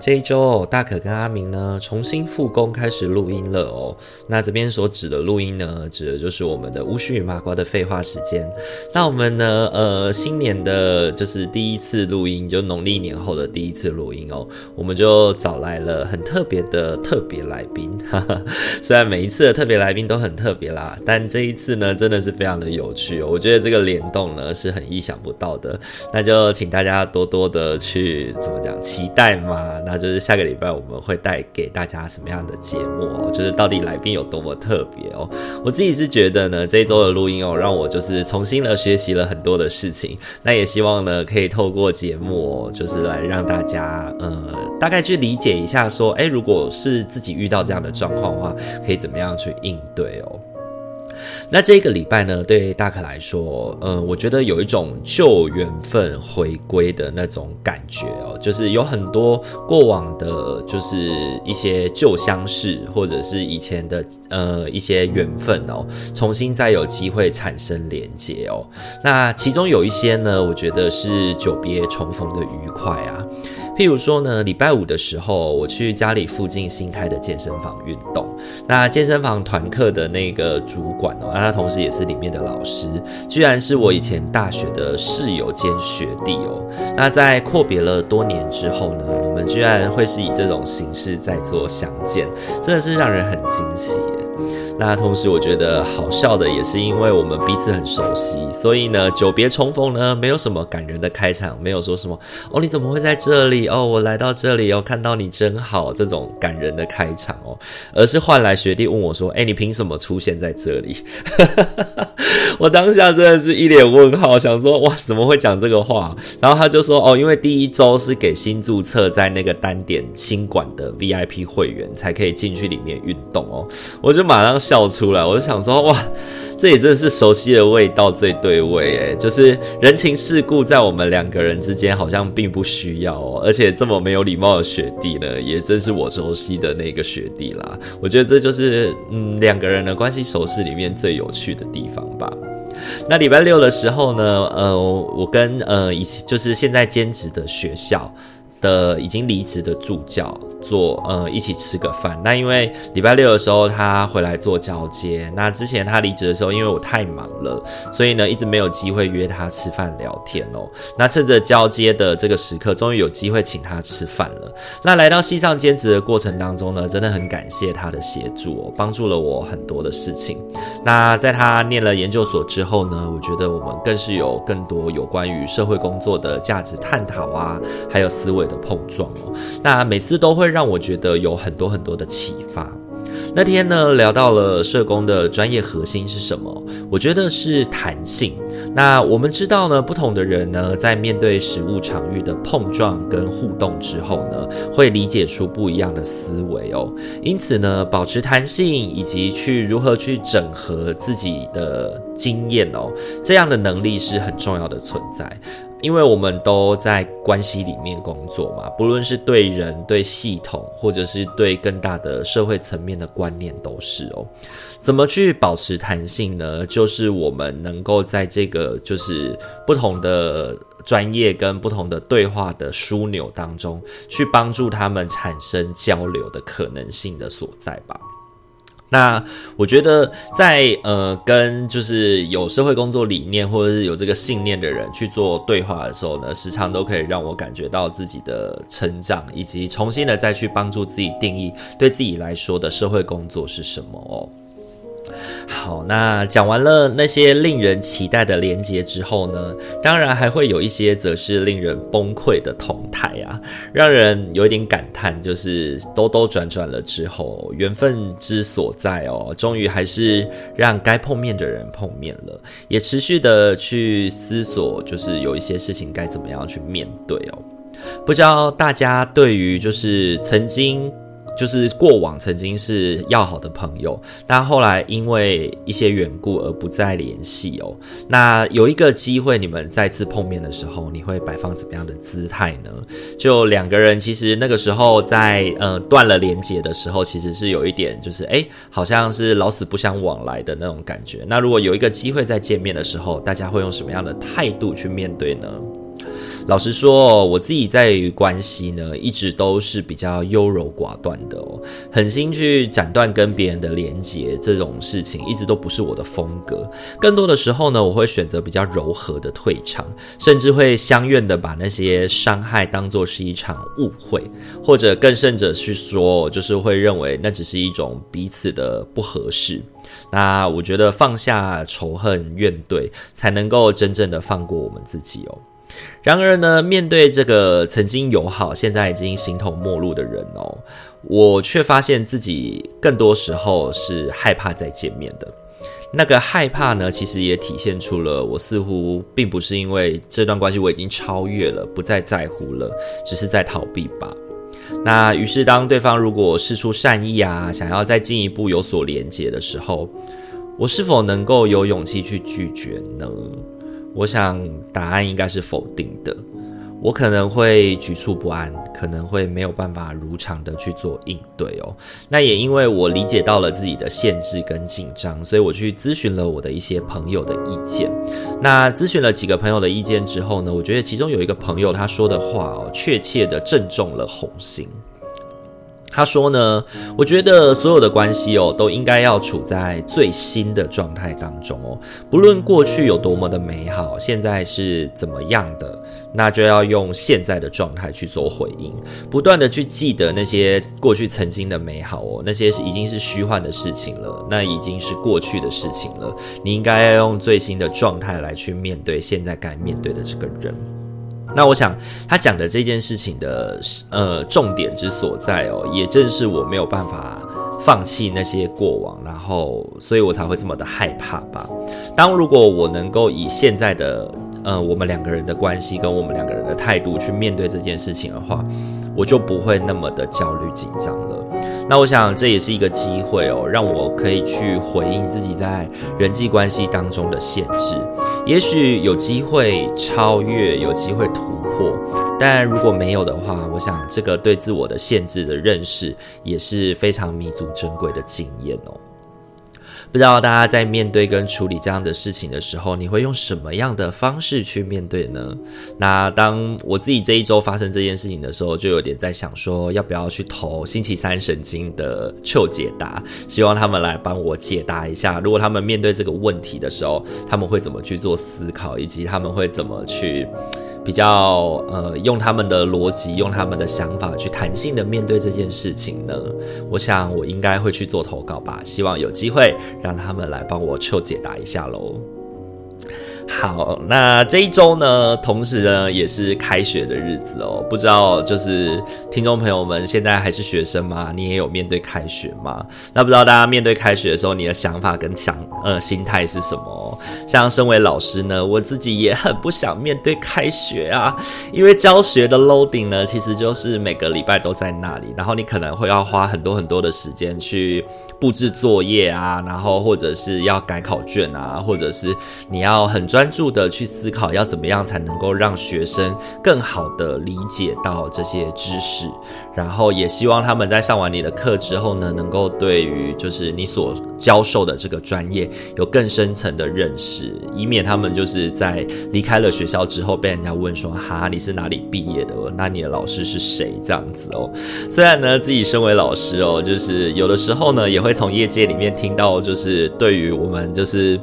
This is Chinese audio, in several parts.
这一周，大可跟阿明呢重新复工，开始录音了哦。那这边所指的录音呢，指的就是我们的巫师与麻瓜的废话时间。那我们呢，呃，新年的就是第一次录音，就农历年后的第一次录音哦。我们就找来了很特别的特别来宾，哈哈。虽然每一次的特别来宾都很特别啦，但这一次呢，真的是非常的有趣哦。我觉得这个联动呢是很意想不到的。那就请大家多多的去怎么讲期待嘛。那就是下个礼拜我们会带给大家什么样的节目哦？就是到底来宾有多么特别哦？我自己是觉得呢，这一周的录音哦，让我就是重新的学习了很多的事情。那也希望呢，可以透过节目，就是来让大家呃，大概去理解一下，说，诶，如果是自己遇到这样的状况的话，可以怎么样去应对哦？那这个礼拜呢，对大可来说，嗯，我觉得有一种旧缘分回归的那种感觉哦，就是有很多过往的，就是一些旧相识，或者是以前的呃一些缘分哦，重新再有机会产生连接哦。那其中有一些呢，我觉得是久别重逢的愉快啊。譬如说呢，礼拜五的时候，我去家里附近新开的健身房运动。那健身房团课的那个主管哦，那他同时也是里面的老师，居然是我以前大学的室友兼学弟哦。那在阔别了多年之后呢，我们居然会是以这种形式在做相见，真的是让人很惊喜。那同时，我觉得好笑的也是因为我们彼此很熟悉，所以呢，久别重逢呢，没有什么感人的开场，没有说什么哦，你怎么会在这里？哦，我来到这里哦，看到你真好，这种感人的开场哦，而是换来学弟问我说，哎，你凭什么出现在这里？我当下真的是一脸问号，想说哇，怎么会讲这个话？然后他就说，哦，因为第一周是给新注册在那个单点新馆的 VIP 会员才可以进去里面运动哦，我就马上。笑出来，我就想说，哇，这也真的是熟悉的味道，最对味诶，就是人情世故在我们两个人之间好像并不需要哦，而且这么没有礼貌的学弟呢，也真是我熟悉的那个学弟啦。我觉得这就是嗯两个人的关系熟识里面最有趣的地方吧。那礼拜六的时候呢，呃，我跟呃以前就是现在兼职的学校的已经离职的助教。做呃一起吃个饭，那因为礼拜六的时候他回来做交接，那之前他离职的时候，因为我太忙了，所以呢一直没有机会约他吃饭聊天哦。那趁着交接的这个时刻，终于有机会请他吃饭了。那来到西上兼职的过程当中呢，真的很感谢他的协助哦，帮助了我很多的事情。那在他念了研究所之后呢，我觉得我们更是有更多有关于社会工作的价值探讨啊，还有思维的碰撞哦。那每次都会。让我觉得有很多很多的启发。那天呢，聊到了社工的专业核心是什么？我觉得是弹性。那我们知道呢，不同的人呢，在面对实务场域的碰撞跟互动之后呢，会理解出不一样的思维哦。因此呢，保持弹性以及去如何去整合自己的经验哦，这样的能力是很重要的存在。因为我们都在关系里面工作嘛，不论是对人、对系统，或者是对更大的社会层面的观念，都是哦。怎么去保持弹性呢？就是我们能够在这个就是不同的专业跟不同的对话的枢纽当中，去帮助他们产生交流的可能性的所在吧。那我觉得在呃跟就是有社会工作理念或者是有这个信念的人去做对话的时候呢，时常都可以让我感觉到自己的成长，以及重新的再去帮助自己定义对自己来说的社会工作是什么哦。好，那讲完了那些令人期待的连结之后呢，当然还会有一些则是令人崩溃的同台啊，让人有一点感叹，就是兜兜转转了之后，缘分之所在哦，终于还是让该碰面的人碰面了，也持续的去思索，就是有一些事情该怎么样去面对哦。不知道大家对于就是曾经。就是过往曾经是要好的朋友，但后来因为一些缘故而不再联系哦。那有一个机会，你们再次碰面的时候，你会摆放怎么样的姿态呢？就两个人其实那个时候在呃断了连接的时候，其实是有一点就是哎，好像是老死不相往来的那种感觉。那如果有一个机会再见面的时候，大家会用什么样的态度去面对呢？老实说，我自己在于关系呢，一直都是比较优柔寡断的哦，狠心去斩断跟别人的连结这种事情，一直都不是我的风格。更多的时候呢，我会选择比较柔和的退场，甚至会相愿的把那些伤害当作是一场误会，或者更甚者去说，就是会认为那只是一种彼此的不合适。那我觉得放下仇恨怨怼，才能够真正的放过我们自己哦。然而呢，面对这个曾经友好，现在已经形同陌路的人哦，我却发现自己更多时候是害怕再见面的。那个害怕呢，其实也体现出了我似乎并不是因为这段关系我已经超越了，不再在乎了，只是在逃避吧。那于是，当对方如果释出善意啊，想要再进一步有所连结的时候，我是否能够有勇气去拒绝呢？我想答案应该是否定的。我可能会局促不安，可能会没有办法如常的去做应对哦。那也因为我理解到了自己的限制跟紧张，所以我去咨询了我的一些朋友的意见。那咨询了几个朋友的意见之后呢，我觉得其中有一个朋友他说的话哦，确切的正中了红心。他说呢，我觉得所有的关系哦，都应该要处在最新的状态当中哦。不论过去有多么的美好，现在是怎么样的，那就要用现在的状态去做回应，不断的去记得那些过去曾经的美好哦，那些是已经是虚幻的事情了，那已经是过去的事情了。你应该要用最新的状态来去面对现在该面对的这个人。那我想，他讲的这件事情的呃重点之所在哦，也正是我没有办法放弃那些过往，然后，所以我才会这么的害怕吧。当如果我能够以现在的呃我们两个人的关系跟我们两个人的态度去面对这件事情的话，我就不会那么的焦虑紧张了。那我想这也是一个机会哦，让我可以去回应自己在人际关系当中的限制。也许有机会超越，有机会突破，但如果没有的话，我想这个对自我的限制的认识也是非常弥足珍贵的经验哦。不知道大家在面对跟处理这样的事情的时候，你会用什么样的方式去面对呢？那当我自己这一周发生这件事情的时候，就有点在想说，要不要去投星期三神经的求解答，希望他们来帮我解答一下，如果他们面对这个问题的时候，他们会怎么去做思考，以及他们会怎么去。比较呃，用他们的逻辑，用他们的想法去弹性的面对这件事情呢，我想我应该会去做投稿吧，希望有机会让他们来帮我求解答一下喽。好，那这一周呢，同时呢也是开学的日子哦。不知道就是听众朋友们现在还是学生吗？你也有面对开学吗？那不知道大家面对开学的时候，你的想法跟想呃心态是什么？像身为老师呢，我自己也很不想面对开学啊，因为教学的 loading 呢，其实就是每个礼拜都在那里，然后你可能会要花很多很多的时间去布置作业啊，然后或者是要改考卷啊，或者是你要很专。专注的去思考要怎么样才能够让学生更好的理解到这些知识，然后也希望他们在上完你的课之后呢，能够对于就是你所教授的这个专业有更深层的认识，以免他们就是在离开了学校之后被人家问说哈，你是哪里毕业的？那你的老师是谁？这样子哦。虽然呢，自己身为老师哦，就是有的时候呢，也会从业界里面听到，就是对于我们就是。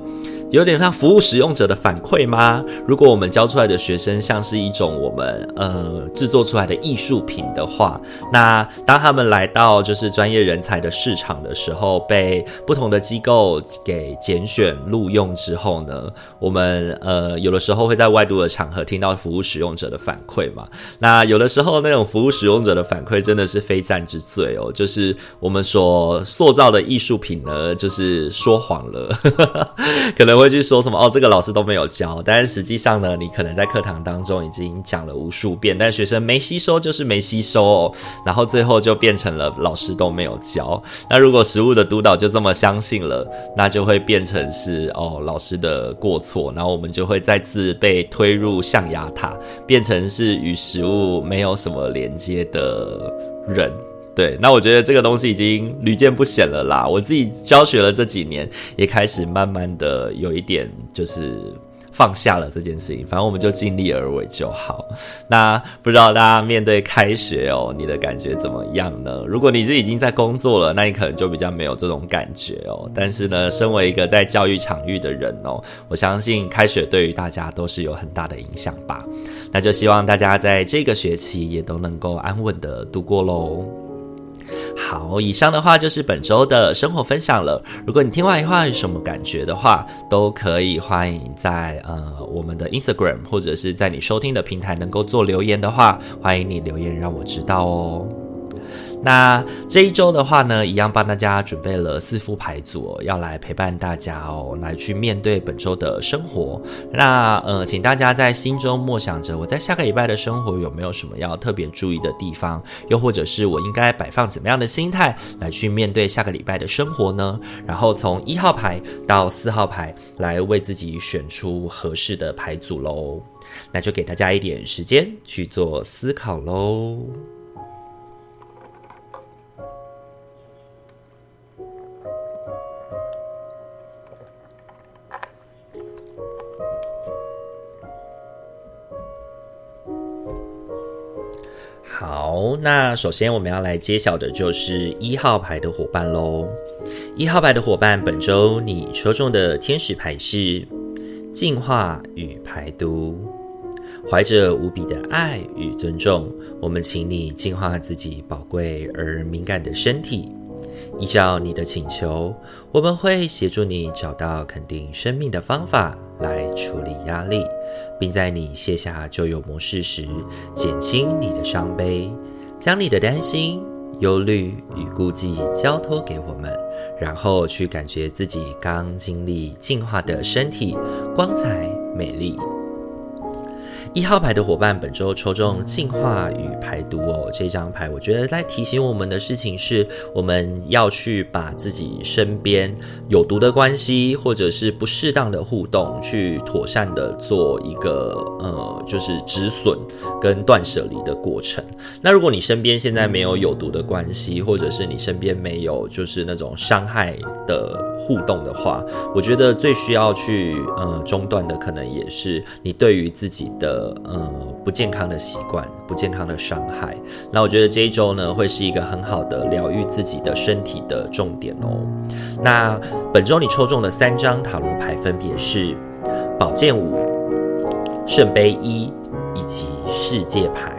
有点像服务使用者的反馈吗？如果我们教出来的学生像是一种我们呃制作出来的艺术品的话，那当他们来到就是专业人才的市场的时候，被不同的机构给拣选录用之后呢，我们呃有的时候会在外度的场合听到服务使用者的反馈嘛。那有的时候那种服务使用者的反馈真的是非战之罪哦，就是我们所塑造的艺术品呢，就是说谎了，可能会。会去说什么哦？这个老师都没有教，但是实际上呢，你可能在课堂当中已经讲了无数遍，但学生没吸收就是没吸收哦，然后最后就变成了老师都没有教。那如果实物的督导就这么相信了，那就会变成是哦老师的过错，然后我们就会再次被推入象牙塔，变成是与实物没有什么连接的人。对，那我觉得这个东西已经屡见不鲜了啦。我自己教学了这几年，也开始慢慢的有一点就是放下了这件事情。反正我们就尽力而为就好。那不知道大家面对开学哦，你的感觉怎么样呢？如果你是已经在工作了，那你可能就比较没有这种感觉哦。但是呢，身为一个在教育场域的人哦，我相信开学对于大家都是有很大的影响吧。那就希望大家在这个学期也都能够安稳的度过喽。好，以上的话就是本周的生活分享了。如果你听完以后有什么感觉的话，都可以欢迎在呃我们的 Instagram 或者是在你收听的平台能够做留言的话，欢迎你留言让我知道哦。那这一周的话呢，一样帮大家准备了四副牌组，要来陪伴大家哦，来去面对本周的生活。那呃，请大家在心中默想着，我在下个礼拜的生活有没有什么要特别注意的地方？又或者是我应该摆放怎么样的心态来去面对下个礼拜的生活呢？然后从一号牌到四号牌来为自己选出合适的牌组喽。那就给大家一点时间去做思考喽。首先我们要来揭晓的就是一号牌的伙伴喽。一号牌的伙伴，本周你抽中的天使牌是净化与排毒。怀着无比的爱与尊重，我们请你净化自己宝贵而敏感的身体。依照你的请求，我们会协助你找到肯定生命的方法来处理压力。并在你卸下旧有模式时，减轻你的伤悲，将你的担心、忧虑与顾忌交托给我们，然后去感觉自己刚经历进化的身体，光彩美丽。一号牌的伙伴，本周抽中净化与排毒哦，这张牌我觉得在提醒我们的事情是，我们要去把自己身边有毒的关系，或者是不适当的互动，去妥善的做一个呃，就是止损跟断舍离的过程。那如果你身边现在没有有毒的关系，或者是你身边没有就是那种伤害的互动的话，我觉得最需要去呃中断的，可能也是你对于自己的。呃，不健康的习惯，不健康的伤害。那我觉得这一周呢，会是一个很好的疗愈自己的身体的重点哦。那本周你抽中的三张塔罗牌分别是宝剑五、圣杯一以及世界牌。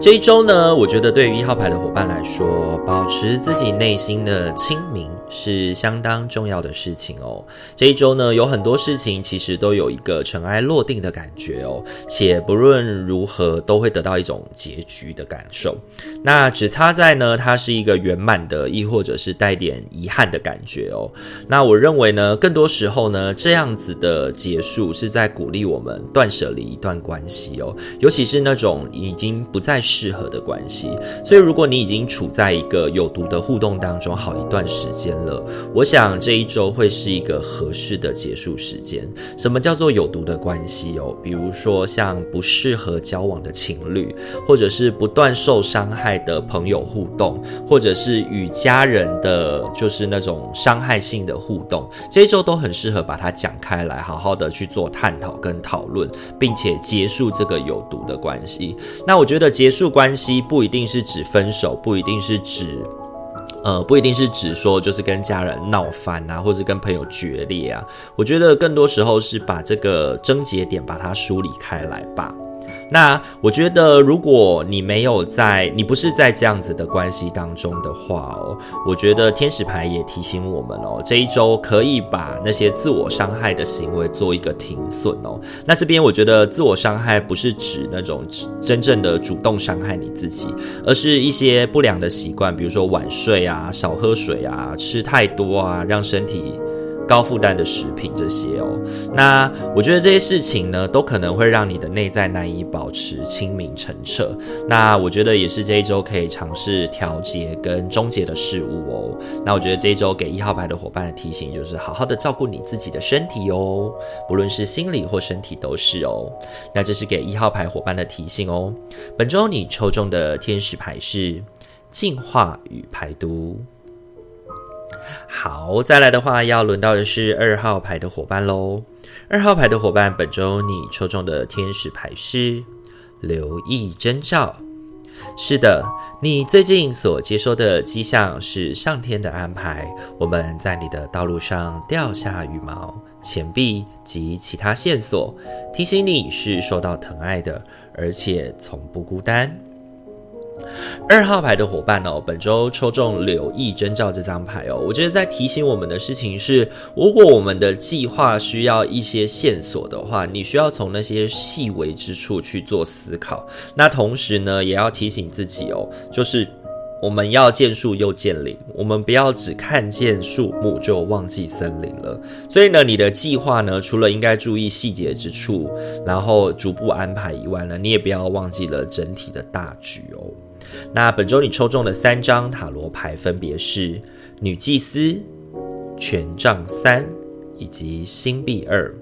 这一周呢，我觉得对于一号牌的伙伴来说，保持自己内心的清明。是相当重要的事情哦。这一周呢，有很多事情其实都有一个尘埃落定的感觉哦，且不论如何都会得到一种结局的感受。那只差在呢，它是一个圆满的，亦或者是带点遗憾的感觉哦。那我认为呢，更多时候呢，这样子的结束是在鼓励我们断舍离一段关系哦，尤其是那种已经不再适合的关系。所以，如果你已经处在一个有毒的互动当中好一段时间了，我想这一周会是一个合适的结束时间。什么叫做有毒的关系哦？比如说像不适合交往的情侣，或者是不断受伤害的朋友互动，或者是与家人的就是那种伤害性的互动，这一周都很适合把它讲开来，好好的去做探讨跟讨论，并且结束这个有毒的关系。那我觉得结束关系不一定是指分手，不一定是指，呃，不一定是指说就是跟家人闹翻啊，或者跟朋友决裂啊。我觉得更多时候是把这个症结点把它梳理开来吧。那我觉得，如果你没有在，你不是在这样子的关系当中的话哦，我觉得天使牌也提醒我们哦，这一周可以把那些自我伤害的行为做一个停损哦。那这边我觉得自我伤害不是指那种真正的主动伤害你自己，而是一些不良的习惯，比如说晚睡啊、少喝水啊、吃太多啊，让身体。高负担的食品这些哦，那我觉得这些事情呢，都可能会让你的内在难以保持清明澄澈。那我觉得也是这一周可以尝试调节跟终结的事物哦。那我觉得这一周给一号牌的伙伴的提醒就是，好好的照顾你自己的身体哦，不论是心理或身体都是哦。那这是给一号牌伙伴的提醒哦。本周你抽中的天使牌是净化与排毒。好，再来的话，要轮到的是二号牌的伙伴喽。二号牌的伙伴，本周你抽中的天使牌是留意征兆。是的，你最近所接收的迹象是上天的安排。我们在你的道路上掉下羽毛、钱币及其他线索，提醒你是受到疼爱的，而且从不孤单。二号牌的伙伴哦，本周抽中留意征兆这张牌哦，我觉得在提醒我们的事情是，如果我们的计划需要一些线索的话，你需要从那些细微之处去做思考。那同时呢，也要提醒自己哦，就是我们要见树又见林，我们不要只看见树木就忘记森林了。所以呢，你的计划呢，除了应该注意细节之处，然后逐步安排以外呢，你也不要忘记了整体的大局哦。那本周你抽中的三张塔罗牌分别是女祭司、权杖三以及星币二。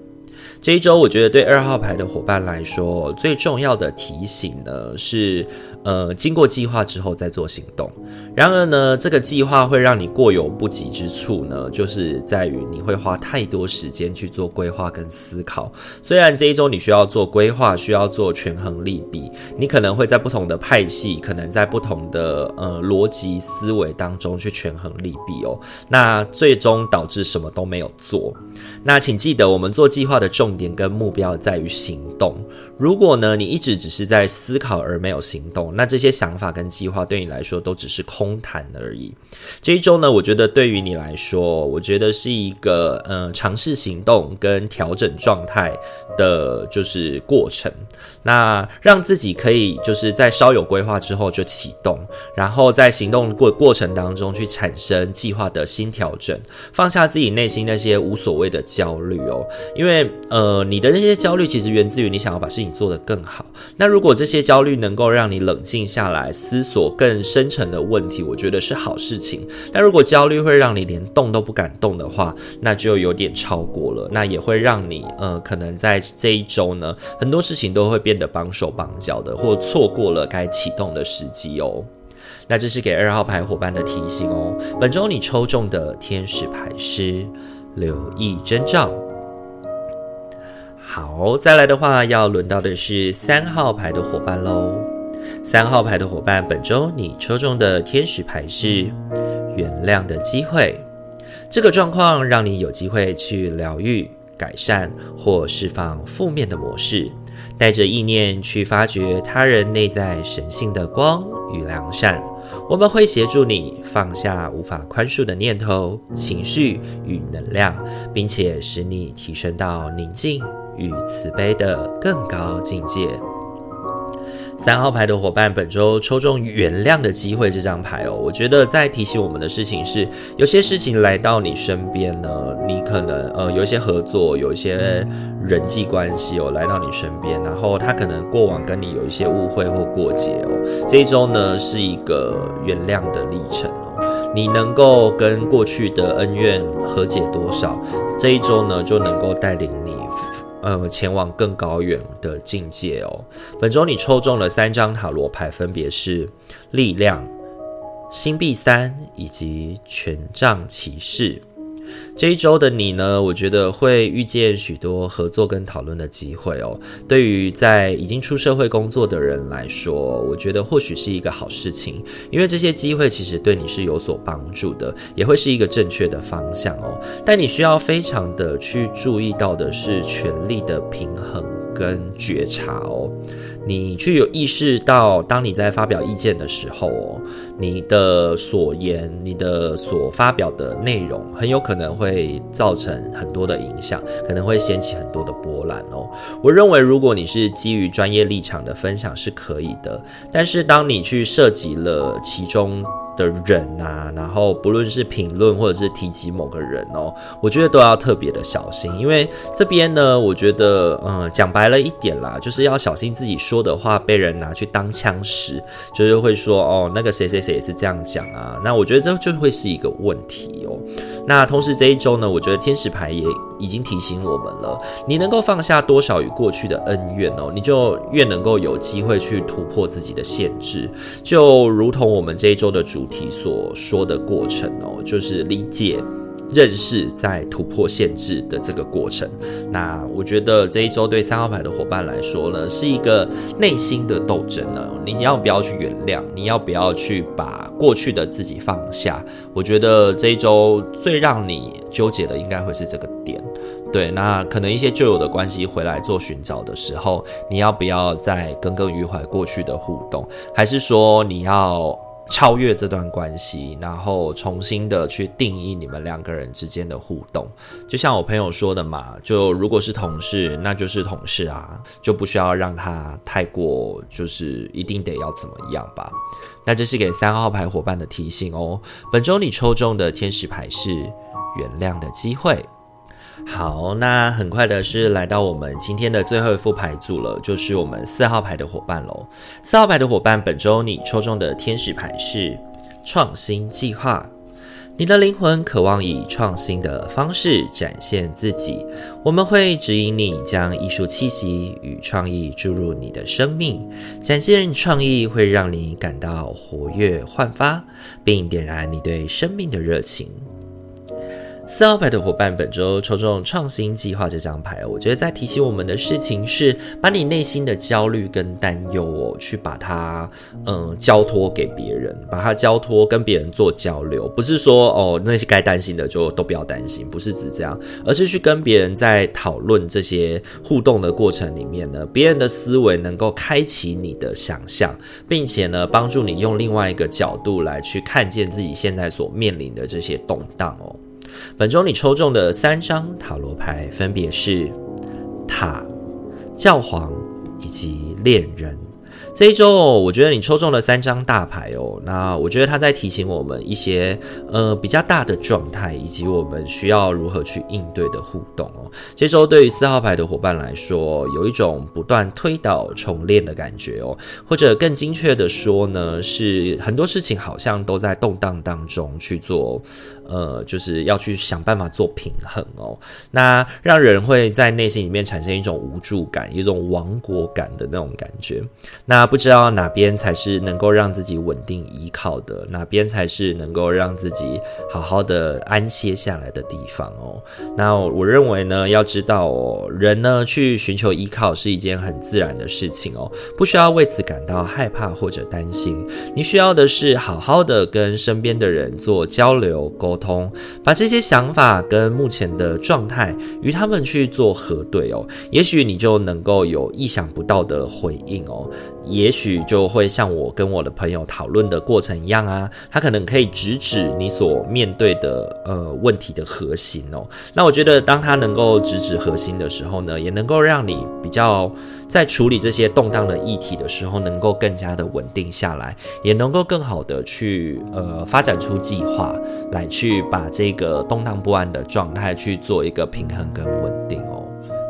这一周我觉得对二号牌的伙伴来说，最重要的提醒呢是。呃，经过计划之后再做行动。然而呢，这个计划会让你过犹不及之处呢，就是在于你会花太多时间去做规划跟思考。虽然这一周你需要做规划，需要做权衡利弊，你可能会在不同的派系，可能在不同的呃逻辑思维当中去权衡利弊哦。那最终导致什么都没有做。那请记得，我们做计划的重点跟目标在于行动。如果呢，你一直只是在思考而没有行动，那这些想法跟计划对你来说都只是空谈而已。这一周呢，我觉得对于你来说，我觉得是一个嗯尝试行动跟调整状态的，就是过程。那让自己可以就是在稍有规划之后就启动，然后在行动过过程当中去产生计划的新调整，放下自己内心那些无所谓的焦虑哦。因为呃，你的那些焦虑其实源自于你想要把事情做得更好。那如果这些焦虑能够让你冷静下来，思索更深层的问题，我觉得是好事情。但如果焦虑会让你连动都不敢动的话，那就有点超过了。那也会让你呃，可能在这一周呢，很多事情都会变。得绑手绑脚的，或错过了该启动的时机哦。那这是给二号牌伙伴的提醒哦。本周你抽中的天使牌是留意征兆。好，再来的话，要轮到的是三号牌的伙伴喽。三号牌的伙伴，本周你抽中的天使牌是原谅的机会。这个状况让你有机会去疗愈、改善或释放负面的模式。带着意念去发掘他人内在神性的光与良善，我们会协助你放下无法宽恕的念头、情绪与能量，并且使你提升到宁静与慈悲的更高境界。三号牌的伙伴，本周抽中原谅的机会这张牌哦，我觉得在提醒我们的事情是，有些事情来到你身边呢，你可能呃有一些合作，有一些人际关系哦来到你身边，然后他可能过往跟你有一些误会或过节哦，这一周呢是一个原谅的历程哦，你能够跟过去的恩怨和解多少，这一周呢就能够带领你。呃，前往更高远的境界哦。本周你抽中了三张塔罗牌，分别是力量、星币三以及权杖骑士。这一周的你呢，我觉得会遇见许多合作跟讨论的机会哦。对于在已经出社会工作的人来说，我觉得或许是一个好事情，因为这些机会其实对你是有所帮助的，也会是一个正确的方向哦。但你需要非常的去注意到的是权力的平衡跟觉察哦。你去有意识到，当你在发表意见的时候哦，你的所言、你的所发表的内容，很有可能会造成很多的影响，可能会掀起很多的波澜哦。我认为，如果你是基于专业立场的分享是可以的，但是当你去涉及了其中，的人啊，然后不论是评论或者是提及某个人哦，我觉得都要特别的小心，因为这边呢，我觉得，嗯，讲白了一点啦，就是要小心自己说的话被人拿去当枪使，就是会说哦，那个谁谁谁也是这样讲啊，那我觉得这就会是一个问题哦。那同时这一周呢，我觉得天使牌也已经提醒我们了，你能够放下多少与过去的恩怨哦，你就越能够有机会去突破自己的限制，就如同我们这一周的主题所说的过程哦，就是理解。认识在突破限制的这个过程，那我觉得这一周对三号牌的伙伴来说呢，是一个内心的斗争呢。你要不要去原谅？你要不要去把过去的自己放下？我觉得这一周最让你纠结的应该会是这个点。对，那可能一些旧有的关系回来做寻找的时候，你要不要再耿耿于怀过去的互动？还是说你要？超越这段关系，然后重新的去定义你们两个人之间的互动。就像我朋友说的嘛，就如果是同事，那就是同事啊，就不需要让他太过，就是一定得要怎么样吧。那这是给三号牌伙伴的提醒哦。本周你抽中的天使牌是原谅的机会。好，那很快的是来到我们今天的最后一副牌组了，就是我们四号牌的伙伴喽。四号牌的伙伴，本周你抽中的天使牌是创新计划。你的灵魂渴望以创新的方式展现自己，我们会指引你将艺术气息与创意注入你的生命，展现创意会让你感到活跃焕发，并点燃你对生命的热情。四号牌的伙伴，本周抽中创新计划这张牌，我觉得在提醒我们的事情是，把你内心的焦虑跟担忧哦，去把它嗯交托给别人，把它交托跟别人做交流，不是说哦那些该担心的就都不要担心，不是指这样，而是去跟别人在讨论这些互动的过程里面呢，别人的思维能够开启你的想象，并且呢帮助你用另外一个角度来去看见自己现在所面临的这些动荡哦。本周你抽中的三张塔罗牌分别是塔、教皇以及恋人。这一周哦，我觉得你抽中了三张大牌哦。那我觉得他在提醒我们一些呃比较大的状态，以及我们需要如何去应对的互动哦。这周对于四号牌的伙伴来说，有一种不断推倒重练的感觉哦，或者更精确的说呢，是很多事情好像都在动荡当中去做。呃，就是要去想办法做平衡哦，那让人会在内心里面产生一种无助感，一种亡国感的那种感觉。那不知道哪边才是能够让自己稳定依靠的，哪边才是能够让自己好好的安歇下来的地方哦。那我认为呢，要知道哦，人呢去寻求依靠是一件很自然的事情哦，不需要为此感到害怕或者担心。你需要的是好好的跟身边的人做交流沟通。把这些想法跟目前的状态与他们去做核对哦，也许你就能够有意想不到的回应哦。也许就会像我跟我的朋友讨论的过程一样啊，他可能可以直指你所面对的呃问题的核心哦。那我觉得，当他能够直指核心的时候呢，也能够让你比较在处理这些动荡的议题的时候，能够更加的稳定下来，也能够更好的去呃发展出计划来去把这个动荡不安的状态去做一个平衡跟稳定哦。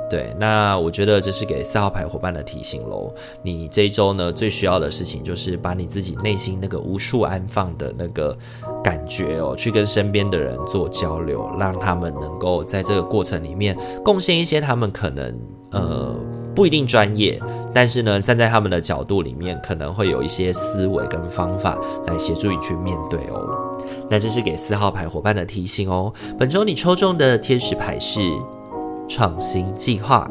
对，那我觉得这是给四号牌伙伴的提醒喽。你这一周呢，最需要的事情就是把你自己内心那个无处安放的那个感觉哦，去跟身边的人做交流，让他们能够在这个过程里面贡献一些他们可能呃不一定专业，但是呢，站在他们的角度里面，可能会有一些思维跟方法来协助你去面对哦。那这是给四号牌伙伴的提醒哦。本周你抽中的天使牌是。创新计划。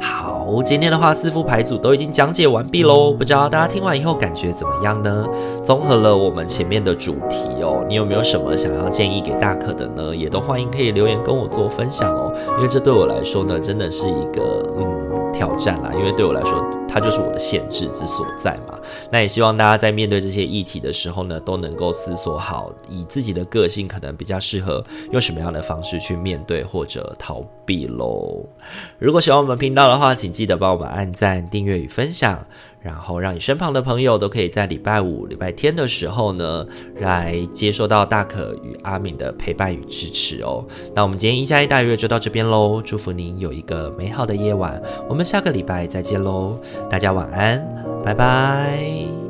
好，今天的话，四副牌组都已经讲解完毕喽。不知道大家听完以后感觉怎么样呢？综合了我们前面的主题哦，你有没有什么想要建议给大可的呢？也都欢迎可以留言跟我做分享哦。因为这对我来说呢，真的是一个嗯挑战啦。因为对我来说，它就是我的限制之所在嘛。那也希望大家在面对这些议题的时候呢，都能够思索好，以自己的个性可能比较适合用什么样的方式去面对或者逃避喽。如果喜欢我们频道的话，请记得帮我们按赞、订阅与分享，然后让你身旁的朋友都可以在礼拜五、礼拜天的时候呢，来接受到大可与阿敏的陪伴与支持哦。那我们今天一加一大于二就到这边喽，祝福您有一个美好的夜晚，我们下个礼拜再见喽，大家晚安。拜拜。